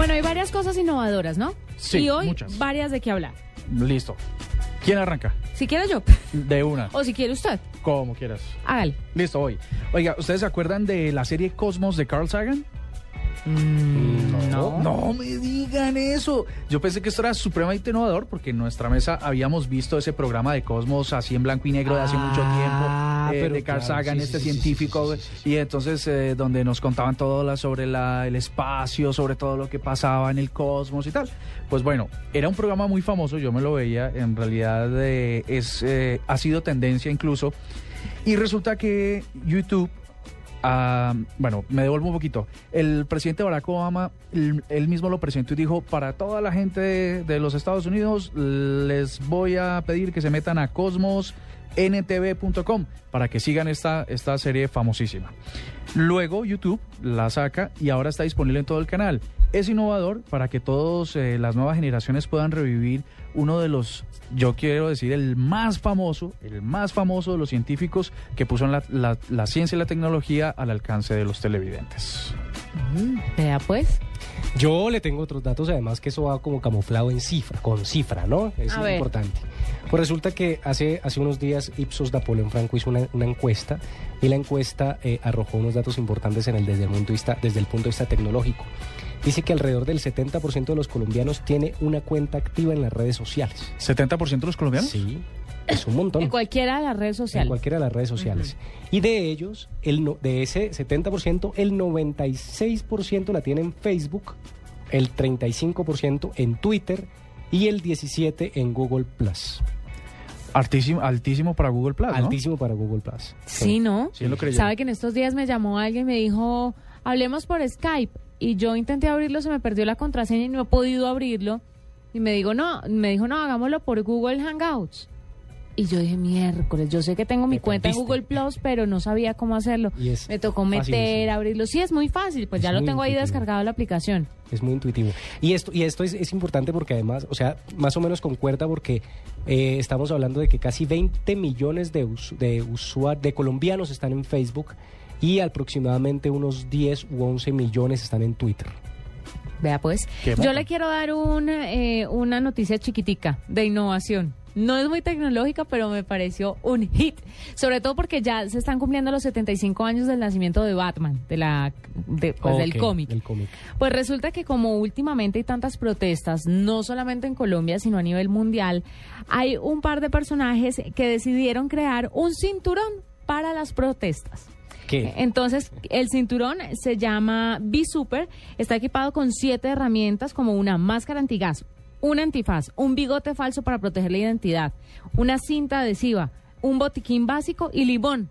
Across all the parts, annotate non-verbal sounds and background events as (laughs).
Bueno, hay varias cosas innovadoras, ¿no? Sí, Y hoy muchas. varias de qué hablar. Listo. ¿Quién arranca? Si quiere yo, De una, o si quiere usted, como quieras. hágale. Listo, voy. Oiga, ¿ustedes se acuerdan de la serie Cosmos de Carl Sagan? no. No me digan eso. Yo pensé que esto era supremamente innovador porque en nuestra mesa habíamos visto ese programa de Cosmos así en blanco y negro de hace mucho Ah, eh, de Carl claro, Sagan, sí, este sí, científico, sí. y entonces eh, donde nos contaban todo la- sobre la- el espacio, sobre todo lo que pasaba en el cosmos y tal. Pues bueno, era un programa muy famoso, yo me lo veía, en realidad eh, es, eh, ha sido tendencia incluso, y resulta que YouTube Bueno, me devuelvo un poquito. El presidente Barack Obama, él, él mismo lo presentó y dijo, para toda la gente de, de los Estados Unidos, les voy a pedir que se metan a cosmosntv.com para que sigan esta, esta serie famosísima. Luego YouTube la saca y ahora está disponible en todo el canal. Es innovador para que todas las nuevas generaciones puedan revivir uno de los, yo quiero decir, el más famoso, el más famoso de los científicos que puso la, la- la ciencia y la tecnología al alcance de los televidentes. Vea pues. Yo le tengo otros datos, además que eso va como camuflado en cifra, con cifra, ¿no? A es ver. importante. Pues resulta que hace, hace unos días Ipsos Napoleón Franco hizo una, una encuesta y la encuesta eh, arrojó unos datos importantes en el, desde, el punto de vista, desde el punto de vista tecnológico. Dice que alrededor del 70% de los colombianos tiene una cuenta activa en las redes sociales. ¿70% de los colombianos? Sí, es un montón. En cualquiera de las redes En sociales. cualquiera de las redes sociales. Y de ellos, el no- de ese 70%, el 96% la tiene en Facebook, el 35% en Twitter y el 17% en Google Plus. Altísimo, altísimo para Google Plus, ¿no? Altísimo para Google Plus. Sí, ¿no? Sí, lo creyó. Sabe que en estos días me llamó alguien y me dijo, hablemos por Skype. Y yo intenté abrirlo, se me perdió la contraseña y no he podido abrirlo. Y me dijo, no, me dijo, no, hagámoslo por Google Hangouts. Y yo dije, miércoles, yo sé que tengo mi Te cuenta en. Google Plus, pero no sabía cómo hacerlo. Me tocó meter, abrirlo. Sí, es muy fácil, pues Es ya lo tengo ahí intuitivo. descargado la aplicación. Es muy intuitivo. Y esto, y esto es, es importante porque además, o sea, más o menos concuerda porque eh, estamos hablando de que casi 20 millones de, us- de, usua- de colombianos están en Facebook y aproximadamente unos 10 u 11 millones están en Twitter. Vea pues, yo le quiero dar un, eh, una noticia chiquitica de innovación. No es muy tecnológica, pero me pareció un hit. Sobre todo porque ya se están cumpliendo los 75 años del nacimiento de Batman, de la, de, pues. Del cómic. Pues resulta que como últimamente hay tantas protestas, no solamente en Colombia, sino a nivel mundial, hay un par de personajes que decidieron crear un cinturón para las protestas. ¿Qué? Entonces, el cinturón se llama B-Super, está equipado con siete herramientas como una máscara antigas, un antifaz, un bigote falso para proteger la identidad, una cinta adhesiva, un botiquín básico y limón,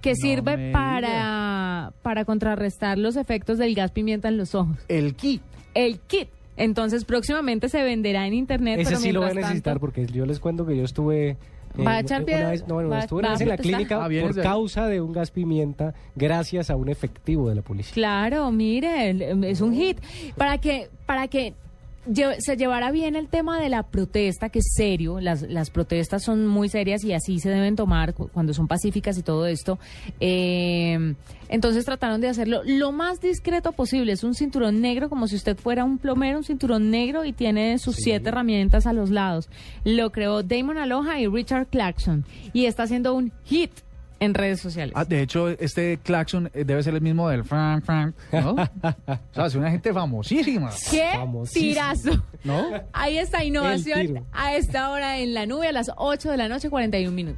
que No sirve para, para contrarrestar los efectos del gas pimienta en los ojos. El kit. El kit. Entonces, próximamente se venderá en internet. Ese pero sí lo voy a necesitar tanto- porque yo les cuento que yo estuve... eh, ¿Va a echar una piedra? vez, no, bueno, ¿Va- estuve una va vez a en la clínica Ah, por causa de un gas pimienta gracias a un efectivo de la policía. Claro, mire, es un hit. Para que, para que se llevara bien el tema de la protesta, que es serio, las, las protestas son muy serias y así se deben tomar cu- cuando son pacíficas y todo esto. Eh, entonces trataron de hacerlo lo más discreto posible. Es un cinturón negro, como si usted fuera un plomero, un cinturón negro y tiene sus Sí. siete herramientas a los lados. Lo creó Damon Aloha y Richard Clarkson y está haciendo un hit en redes sociales. Ah, de hecho, este claxon eh, debe ser el mismo del Frank Frank, ¿no? (laughs) o sea, es una gente famosísima, ¡Qué tirazo! ¿no? Ahí está innovación a esta hora en la nube a las 8 de la noche, 41 minutos.